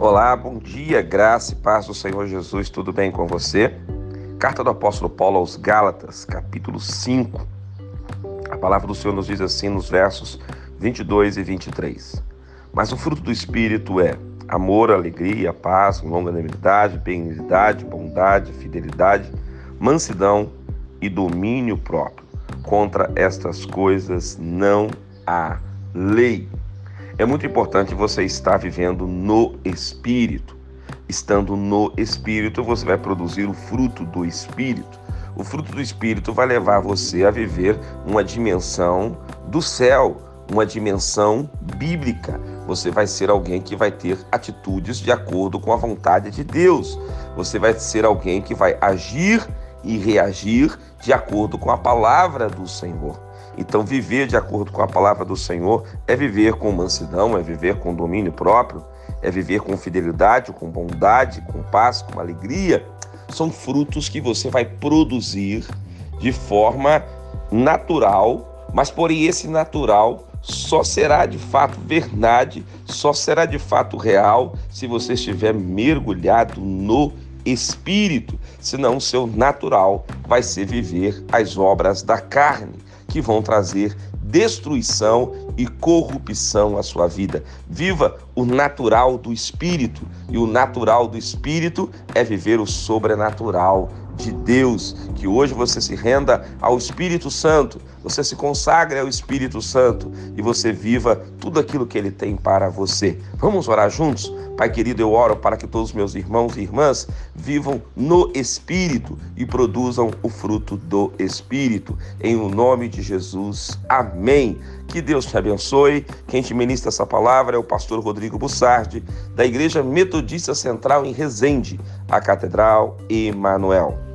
Olá, bom dia, graça e paz do Senhor Jesus, tudo bem com você? Carta do apóstolo Paulo aos Gálatas, capítulo 5. A palavra do Senhor nos diz assim nos versos 22 e 23. Mas o fruto do Espírito é amor, alegria, paz, longanimidade, benignidade, bondade, fidelidade, mansidão e domínio próprio. Contra estas coisas não há lei. É muito importante você estar vivendo no Espírito. Estando no Espírito, você vai produzir o fruto do Espírito. O fruto do Espírito vai levar você a viver uma dimensão do céu, uma dimensão bíblica. Você vai ser alguém que vai ter atitudes de acordo com a vontade de Deus. Você vai ser alguém que vai agir e reagir de acordo com a palavra do Senhor. Então, viver de acordo com a palavra do Senhor é viver com mansidão, é viver com domínio próprio, é viver com fidelidade, com bondade, com paz, com alegria. São frutos que você vai produzir de forma natural, mas porém esse natural só será de fato verdade, só será de fato real se você estiver mergulhado no Espírito, senão o seu natural vai ser viver as obras da carne que vão trazer destruição e corrupção à sua vida. Viva o natural do espírito, e o natural do espírito é viver o sobrenatural de Deus. Que hoje você se renda ao Espírito Santo, você se consagre ao Espírito Santo e você viva tudo aquilo que ele tem para você. Vamos orar juntos? Pai querido, eu oro para que todos os meus irmãos e irmãs vivam no Espírito e produzam o fruto do Espírito. Em o nome de Jesus. Amém. Que Deus te abençoe. Quem te ministra essa palavra é o pastor Rodrigo Bussardi, da Igreja Metodista Central em Resende, a Catedral Emanuel.